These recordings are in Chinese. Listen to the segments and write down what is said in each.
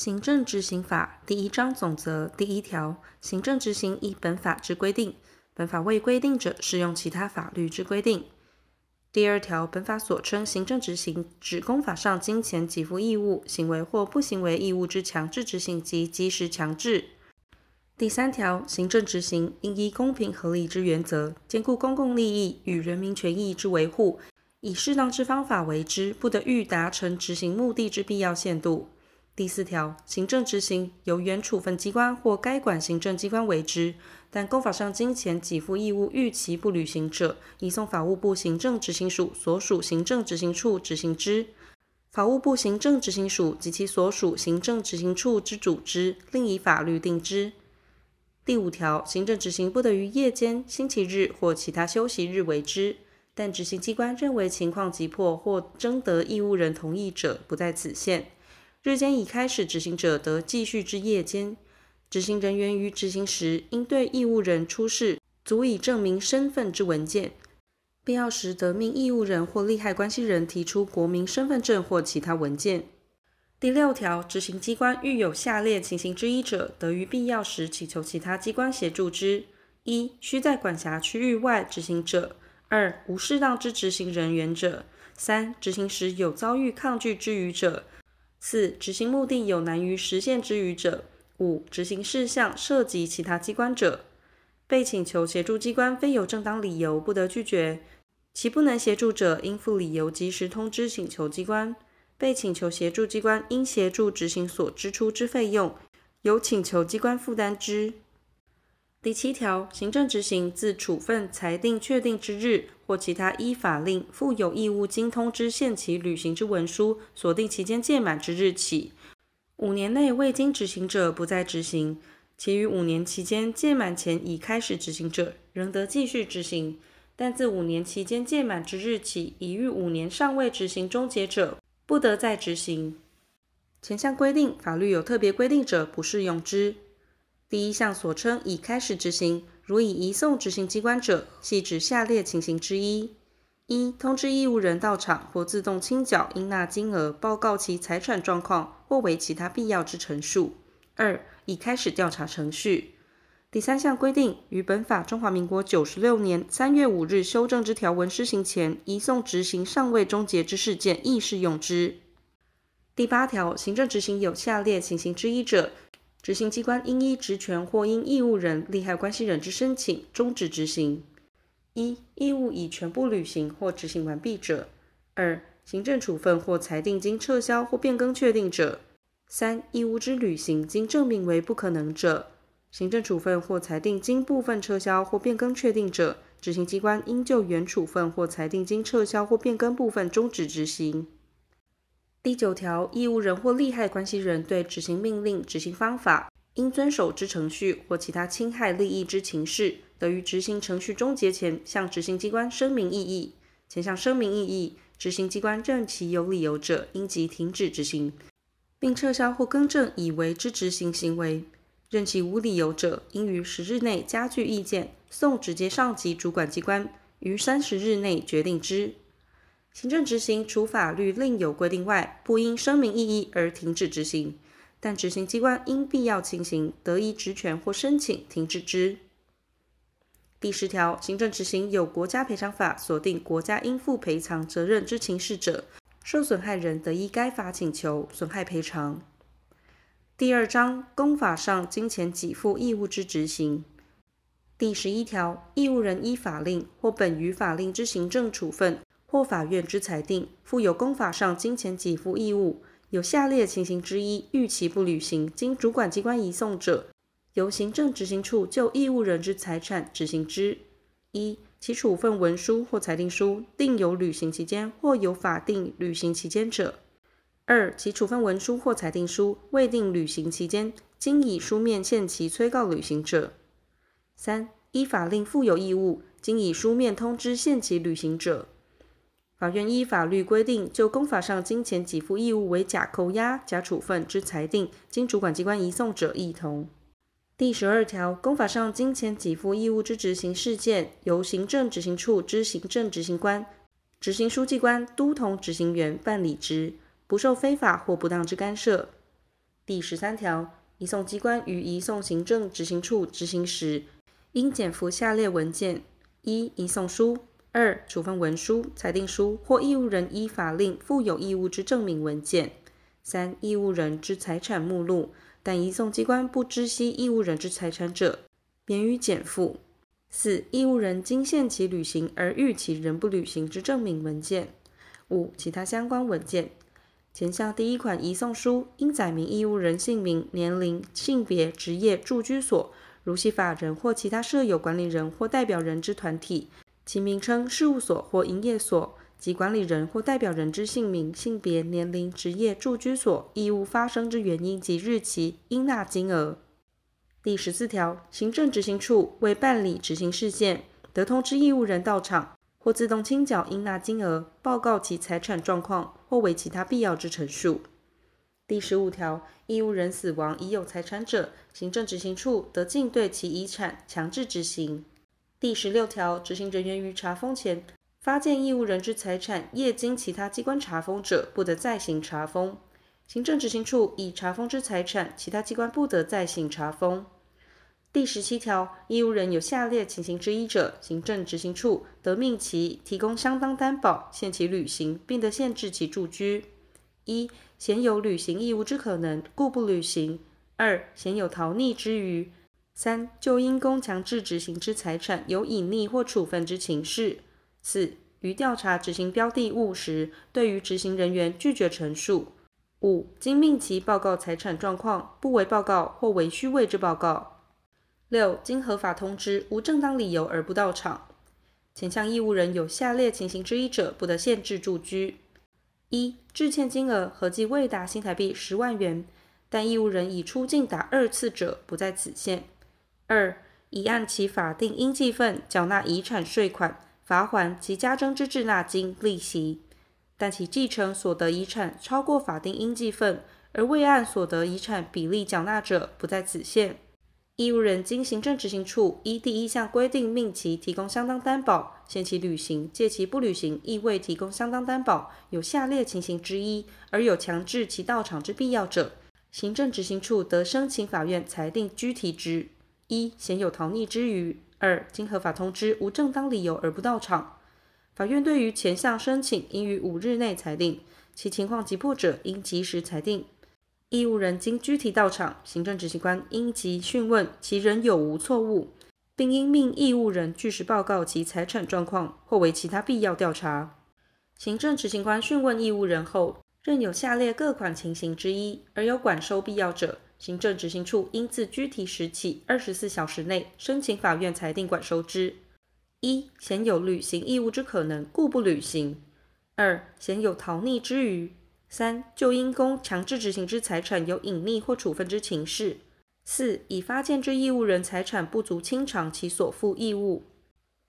行政执行法第一章总则第一条：行政执行依本法之规定，本法未规定者，适用其他法律之规定。第二条，本法所称行政执行，指公法上金钱给付义务、行为或不行为义务之强制执行及即时强制。第三条，行政执行应依公平合理之原则，兼顾公共利益与人民权益之维护，以适当之方法为之，不得逾达成执行目的之必要限度。第四条，行政执行由原处分机关或该管行政机关为之。但公法上金钱给付义务逾期不履行者，移送法务部行政执行署所属行政执行处执行之。法务部行政执行署及其所属行政执行处之组织，另以法律定之。第五条，行政执行不得于夜间、星期日或其他休息日为之，但执行机关认为情况急迫或征得义务人同意者，不在此限。日间已开始执行者，得继续至夜间。执行人员于执行时，应对义务人出示足以证明身份之文件，必要时得命义务人或利害关系人提出国民身份证或其他文件。第六条，执行机关遇有下列情形之一者，得于必要时请求其他机关协助之：一、需在管辖区域外执行者；二、无适当之执行人员者；三、执行时有遭遇抗拒之余者；四、执行目的有难于实现之余者。五、执行事项涉及其他机关者，被请求协助机关非有正当理由不得拒绝，其不能协助者，应负理由及时通知请求机关。被请求协助机关应协助执行所支出之费用，由请求机关负担之。第七条，行政执行自处分、裁定确定之日，或其他依法令负有义务经通知限期履行之文书锁定期间届满之日起。五年内未经执行者不再执行，其余五年期间届满前已开始执行者，仍得继续执行。但自五年期间届满之日起，已逾五年尚未执行终结者，不得再执行。前项规定，法律有特别规定者，不适用之。第一项所称已开始执行，如已移送执行机关者，系指下列情形之一。一、通知义务人到场或自动清缴应纳金额，报告其财产状况或为其他必要之陈述。二、已开始调查程序。第三项规定，于本法中华民国九十六年三月五日修正之条文施行前，移送执行尚未终结之事件，亦适用之。第八条，行政执行有下列情形之一者，执行机关应依职权或因义务人、利害关系人之申请，终止执行。一、义务已全部履行或执行完毕者；二、行政处分或裁定经撤销或变更确定者；三、义务之履行经证明为不可能者；行政处分或裁定经部分撤销或变更确定者，执行机关应就原处分或裁定经撤销或变更部分终止执行。第九条，义务人或利害关系人对执行命令、执行方法、应遵守之程序或其他侵害利益之情事，得于执行程序终结前，向执行机关声明异议。前项声明异议，执行机关认其有理由者，应即停止执行，并撤销或更正已为之执行行为；认其无理由者，应于十日内加具意见，送直接上级主管机关，于三十日内决定之。行政执行除法律另有规定外，不因声明异议而停止执行，但执行机关因必要情形，得依职权或申请停止之。第十条，行政执行有国家赔偿法锁定国家应负赔偿责任之情事者，受损害人得依该法请求损害赔偿。第二章，公法上金钱给付义务之执行。第十一条，义务人依法令或本于法令之行政处分或法院之裁定，负有公法上金钱给付义务，有下列情形之一逾期不履行，经主管机关移送者。由行政执行处就义务人之财产执行之：一、其处分文书或裁定书定有履行期间或有法定履行期间者；二、其处分文书或裁定书未定履行期间，经以书面限期催告履行者；三、依法令负有义务，经以书面通知限期履行者。法院依法律规定就公法上金钱给付义务为假扣押、假处分之裁定，经主管机关移送者，亦同。第十二条，公法上金钱给付义务之执行事件，由行政执行处之行政执行官、执行书记官督同执行员办理之，不受非法或不当之干涉。第十三条，移送机关于移送行政执行处执行时，应检附下列文件：一、移送书；二、处分文书、裁定书或义务人依法令负有义务之证明文件；三、义务人之财产目录，但移送机关不知悉义务人之财产者，免予减负；四、义务人经限期履行而逾期仍不履行之证明文件；五、其他相关文件。前项第一款移送书应载明义务人姓名、年龄、性别、职业、住居所。如系法人或其他设有管理人或代表人之团体，其名称、事务所或营业所及管理人或代表人之姓名、性别、年龄、职业、住居所、义务发生之原因及日期、应纳金额。第十四条，行政执行处为办理执行事件，得通知义务人到场或自动清缴应纳金额，报告其财产状况或为其他必要之陈述。第十五条，义务人死亡已有财产者，行政执行处得径对其遗产强制执行。第十六条，执行人员于查封前发现义务人之财产业经其他机关查封者，不得再行查封。行政执行处已查封之财产，其他机关不得再行查封。第十七条，义务人有下列情形之一者，行政执行处得命其提供相当担保，限其履行，并得限制其住居。一显有履行义务之可能，故不履行；二、显有逃匿之虞；三、就因公强制执行之财产有隐匿或处分之情事；四、于调查执行标的物时，对于执行人员拒绝陈述；五、经命其报告财产状况，不为报告或为虚伪之报告；六、经合法通知，无正当理由而不到场。前项义务人有下列情形之一者，不得限制住居。一、致欠金额合计未达新台币十万元，但义务人已出境达二次者，不在此限。二、已按其法定应计份缴纳遗产税款、罚还及加征之滞纳金、利息，但其继承所得遗产超过法定应计份，而未按所得遗产比例缴纳者，不在此限。义务人经行政执行处依第一项规定命其提供相当担保，限期履行，借其不履行，亦未提供相当担保，有下列情形之一，而有强制其到场之必要者，行政执行处得申请法院裁定拘提之：一、显有逃匿之虞；二、经合法通知无正当理由而不到场。法院对于前项申请，应于五日内裁定，其情况急迫者，应及时裁定。义务人经拘提到场，行政执行官应即讯问其人有无错误，并应命义务人据实报告其财产状况，或为其他必要调查。行政执行官讯问义务人后，任有下列各款情形之一，而有管收必要者，行政执行处应自拘提时起二十四小时内申请法院裁定管收之：一、显有履行义务之可能，故不履行；二、显有逃匿之虞。三、就因公强制执行之财产有隐匿或处分之情事；四、已发现之义务人财产不足清偿其所负义务；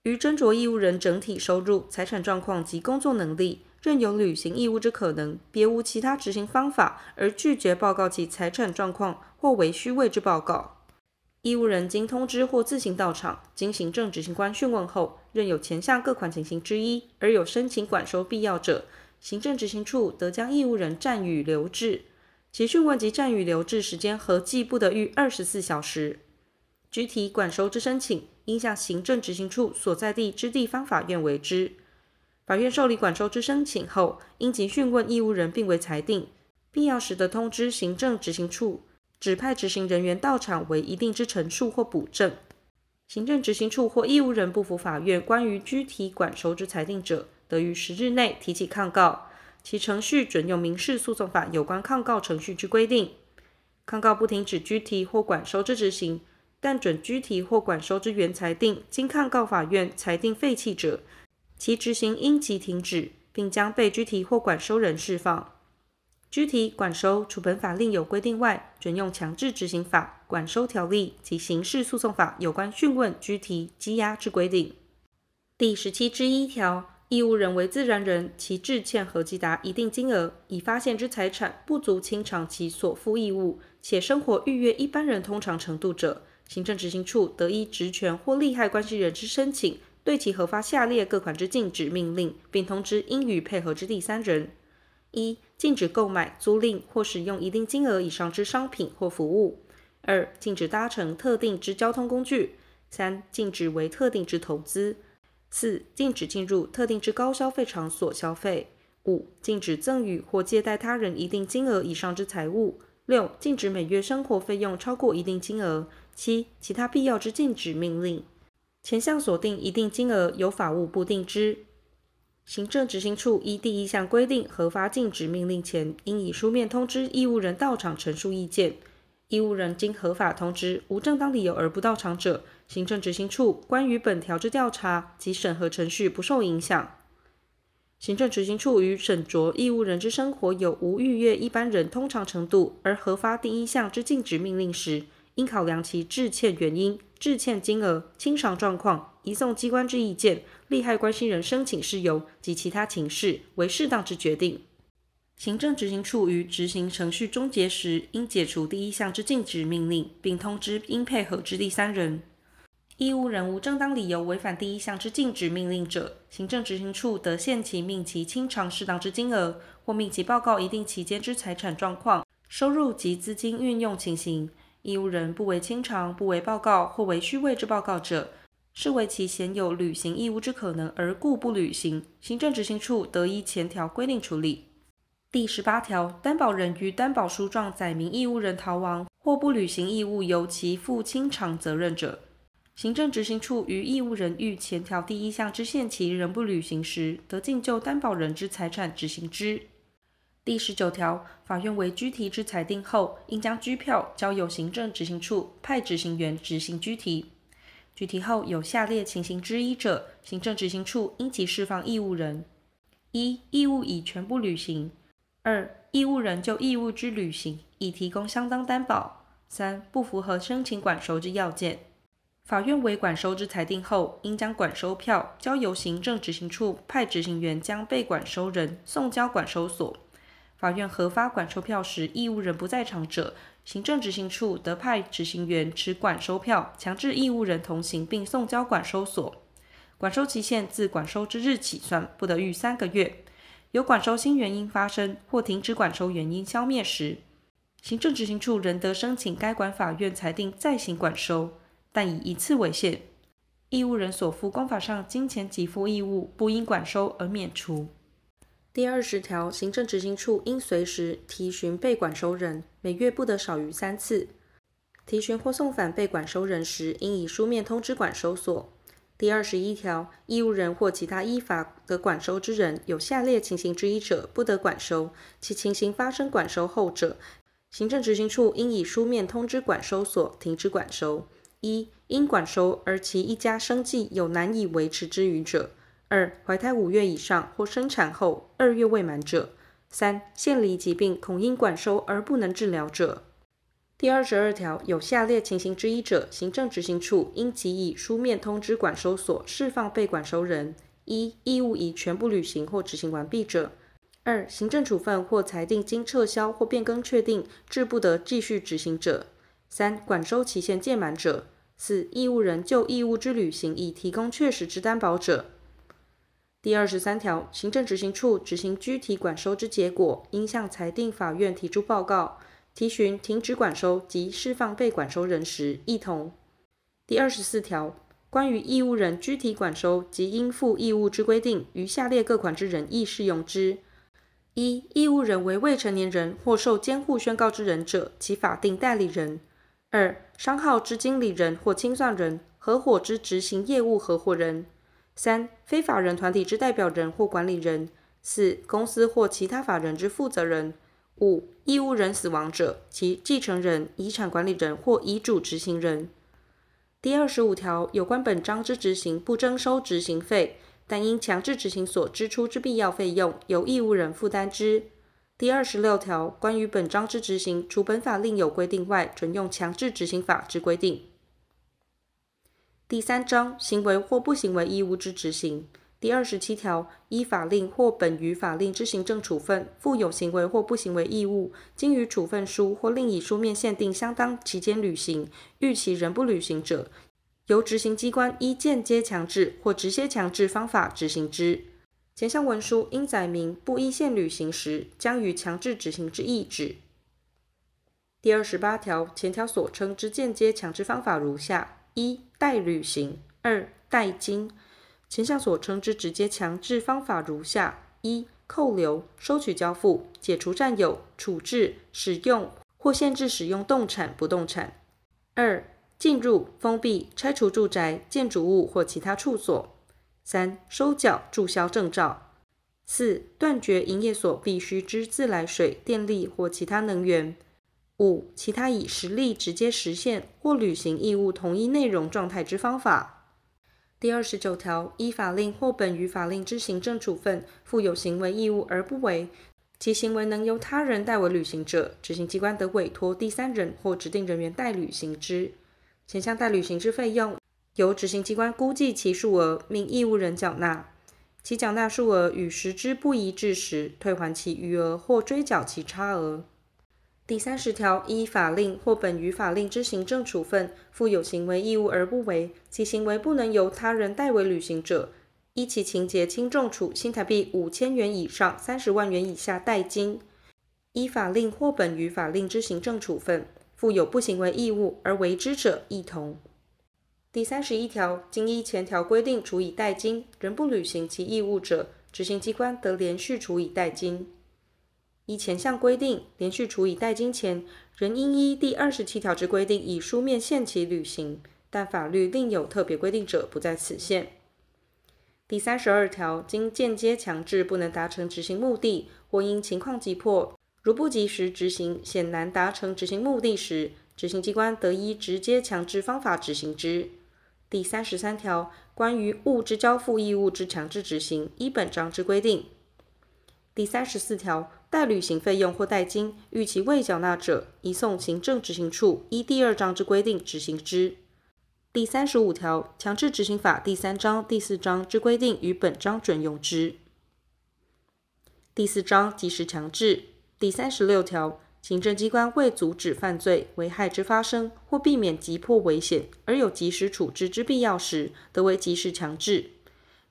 于斟酌义务人整体收入、财产状况及工作能力，任有履行义务之可能，别无其他执行方法，而拒绝报告其财产状况或为虚伪之报告。义务人经通知或自行到场，经行政执行官讯问后，任有前项各款情形之一，而有申请管收必要者，行政执行处得将义务人暂予留置，其讯问及暂予留置时间合计不得逾二十四小时。具体管收之申请，应向行政执行处所在地之地方法院为之。法院受理管收之申请后，应即讯问义务人并为裁定，必要时得通知行政执行处指派执行人员到场为一定之陈述或补正。行政执行处或义务人不服法院关于拘提管收之裁定者，得于十日内提起抗告，其程序准用民事诉讼法有关抗告程序之规定。抗告不停止拘提或管收之执行，但准拘提或管收之原裁定经抗告法院裁定废弃者，其执行应即停止，并将被拘提或管收人释放。拘提、管收除本法另有规定外，准用强制执行法、管收条例及刑事诉讼法有关讯问、拘提、羁押之规定。第十七之一条。义务人为自然人，其致欠合计达一定金额，已发现之财产不足清偿其所负义务，且生活逾越一般人通常程度者，行政执行处得依职权或利害关系人之申请，对其核发下列各款之禁止命令，并通知应予配合之第三人。一、禁止购买、租赁或使用一定金额以上之商品或服务；二、禁止搭乘特定之交通工具；三、禁止为特定之投资；四、禁止进入特定之高消费场所消费；五、禁止赠与或借贷他人一定金额以上之财物；六、禁止每月生活费用超过一定金额；七、其他必要之禁止命令。前项所定一定金额，由法务部定之。行政执行处依第一项规定核发禁止命令前，应以书面通知义务人到场陈述意见。义务人经合法通知，无正当理由而不到场者，行政执行处关于本条之调查及审核程序不受影响。行政执行处于审酌义务人之生活有无逾越一般人通常程度而核发第一项之禁止命令时，应考量其致歉原因、致欠金额、清偿状况、移送机关之意见、利害关系人申请事由及其他情事，为适当之决定。行政执行处于执行程序终结时，应解除第一项之禁止命令，并通知应配合之第三人。义务人无正当理由违反第一项之禁止命令者，行政执行处得限期命其清偿适当之金额，或命其报告一定期间之财产状况、收入及资金运用情形。义务人不为清偿、不为报告或为虚伪之报告者，视为其鲜有履行义务之可能而故不履行，行政执行处得依前条规定处理。第十八条，担保人于担保书状载明义务人逃亡或不履行义务，由其负清偿责任者，行政执行处于义务人遇前条第一项之限期仍不履行时，得径就担保人之财产执行之。第十九条，法院为拘提之裁定后，应将拘票交由行政执行处派执行员执行拘提。拘提后有下列情形之一者，行政执行处应即释放义务人：一、义务已全部履行；二、义务人就义务之履行已提供相当担保；三、不符合申请管收之要件。法院为管收之裁定后，应将管收票交由行政执行处派执行员将被管收人送交管收所。法院核发管收票时，义务人不在场者，行政执行处得派执行员持管收票，强制义务人同行，并送交管收所。管收期限自管收之日起算，不得逾三个月。有管收新原因发生或停止管收原因消灭时，行政执行处仍得申请该管法院裁定再行管收，但以一次为限。义务人所负公法上金钱给付义务，不因管收而免除。第二十条，行政执行处应随时提询被管收人，每月不得少于三次。提询或送返被管收人时，应以书面通知管收所。第二十一条，义务人或其他依法得管收之人，有下列情形之一者，不得管收。其情形发生管收后者，行政执行处应以书面通知管收所，停止管收。一、因管收而其一家生计有难以维持之余者。二、怀胎五月以上或生产后二月未满者；三、现离疾病恐因管收而不能治疗者。第二十二条，有下列情形之一者，行政执行处应即以书面通知管收所释放被管收人：一、义务已全部履行或执行完毕者；二、行政处分或裁定经撤销或变更确定，致不得继续执行者；三、管收期限届满者；四、义务人就义务之履行已提供确实之担保者。第二十三条，行政执行处执行具体管收之结果，应向裁定法院提出报告。提询停止管收及释放被管收人时，亦同。第二十四条，关于义务人具体管收及应负义务之规定，于下列各款之人亦适用之：一、义务人为未成年人或受监护宣告之人者，其法定代理人；二、商号之经理人或清算人，合伙之执行业务合伙人。三、非法人团体之代表人或管理人；四、公司或其他法人之负责人；五、义务人死亡者，其继承人、遗产管理人或遗嘱执行人。第二十五条有关本章之执行，不征收执行费，但因强制执行所支出之必要费用，由义务人负担之。第二十六条关于本章之执行，除本法另有规定外，准用强制执行法之规定。第三章行为或不行为义务之执行。第二十七条，依法令或本于法令之行政处分，负有行为或不行为义务，经于处分书或另以书面限定相当期间履行，逾期仍不履行者，由执行机关依间接强制或直接强制方法执行之。前项文书应载明不依线履行时，将予强制执行之意旨。第二十八条前条所称之间接强制方法如下：一、代履行；二、代金。前项所称之直接强制方法如下：一、扣留、收取交付、解除占有、处置、使用或限制使用动产、不动产；二、进入、封闭、拆除住宅、建筑物或其他处所；三、收缴、注销证照；四、断绝营业所必须之自来水、电力或其他能源；五、其他以实力直接实现或履行义务同一内容状态之方法。第二十九条，依法令或本于法令之行政处分，负有行为义务而不为，其行为能由他人代为履行者，执行机关得委托第三人或指定人员代履行之。前项代履行之费用，由执行机关估计其数额，命义务人缴纳。其缴纳数额与实支不一致时，退还其余额或追缴其差额。第三十条，依法令或本于法令之行政处分，负有行为义务而不为，其行为不能由他人代为履行者，依其情节轻重处新台币五千元以上三十万元以下代金。依法令或本于法令之行政处分，负有不行为义务而为之者，亦同。第三十一条，经依前条规定处以代金，仍不履行其义务者，执行机关得连续处以代金。依前项规定，连续处以代金前，仍应依第二十七条之规定，以书面限期履行。但法律另有特别规定者，不在此限。第三十二条，经间接强制不能达成执行目的，或因情况急迫，如不及时执行，显难达成执行目的时，执行机关得依直接强制方法执行之。第三十三条，关于物之交付义务之强制执行，依本章之规定。第三十四条，代履行费用或代金，逾期未缴纳者，移送行政执行处依第二章之规定执行之。第三十五条，强制执行法第三章、第四章之规定于本章准用之。第四章及时强制。第三十六条，行政机关为阻止犯罪危害之发生，或避免急迫危险，而有及时处置之必要时，得为及时强制。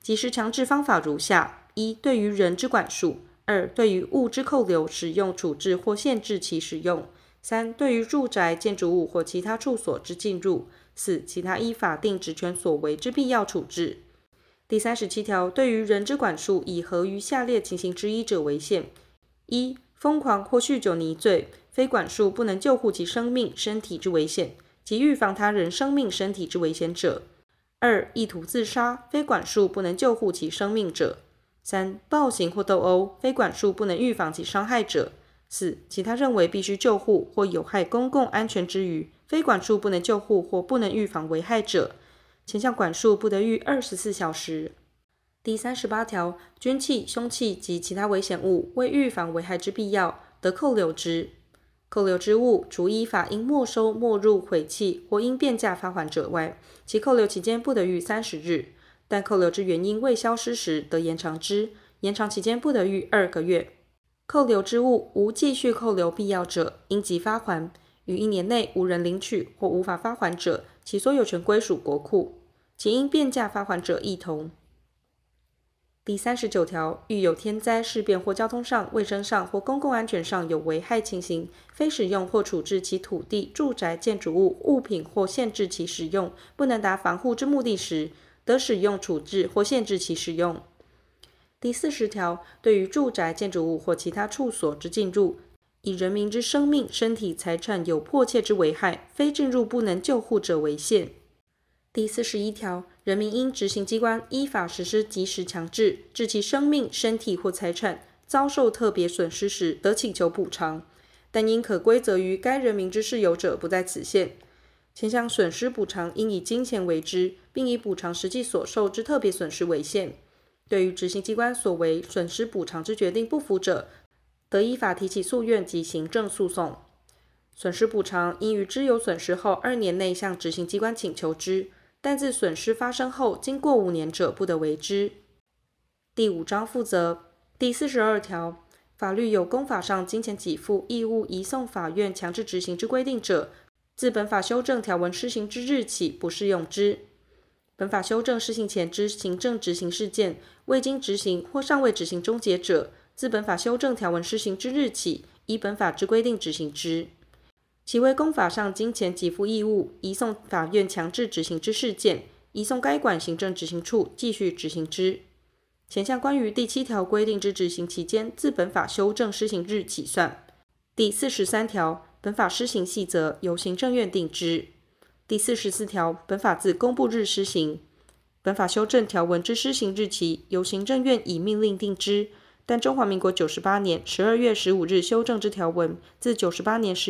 及时强制方法如下：一、对于人之管束。二、对于物之扣留、使用、处置或限制其使用；三、对于住宅、建筑物或其他处所之进入；四、其他依法定职权所为之必要处置。第三十七条，对于人之管束，以合于下列情形之一者为限：一、疯狂或酗酒泥醉，非管束不能救护其生命、身体之危险，及预防他人生命、身体之危险者；二、意图自杀，非管束不能救护其生命者。三、暴行或斗殴，非管束不能预防其伤害者；四、其他认为必须救护或有害公共安全之余，非管束不能救护或不能预防危害者。前项管束不得逾二十四小时。第三十八条，军器、凶器及其他危险物，为预防危害之必要，得扣留之。扣留之物，除依法应没收、没入、毁弃或应变价发还者外，其扣留期间不得逾三十日。但扣留之原因未消失时，得延长之，延长期间不得逾二个月。扣留之物无继续扣留必要者，应即发还。于一年内无人领取或无法发还者，其所有权归属国库。其应变价发还者，亦同。第三十九条，遇有天灾、事变或交通上、卫生上或公共安全上有危害情形，非使用或处置其土地、住宅、建筑物、物品或限制其使用，不能达防护之目的时，得使用、处置或限制其使用。第四十条，对于住宅、建筑物或其他处所之进入，以人民之生命、身体、财产有迫切之危害，非进入不能救护者为限。第四十一条，人民因执行机关依法实施及时强制，致其生命、身体或财产遭受特别损失时，得请求补偿，但应可归责于该人民之事由者，不在此限。前项损失补偿应以金钱为之，并以补偿实际所受之特别损失为限。对于执行机关所为损失补偿之决定不服者，得依法提起诉愿及行政诉讼。损失补偿应于知有损失后二年内向执行机关请求之，但自损失发生后经过五年者，不得为之。第五章负责第四十二条，法律有公法上金钱给付义务移送法院强制执行之规定者，自本法修正条文施行之日起，不适用之。本法修正施行前之行政执行事件，未经执行或尚未执行终结者，自本法修正条文施行之日起，依本法之规定执行之。其为公法上金钱给付义务，移送法院强制执行之事件，移送该管行政执行处继续执行之。前项关于第七条规定之执行期间，自本法修正施行日起算。第四十三条，本法施行细则由行政院定之。第四十四条，本法自公布日施行。本法修正条文之施行日期由行政院以命令定之。但中华民国九十八年十二月十五日修正之条文，自九十八年十。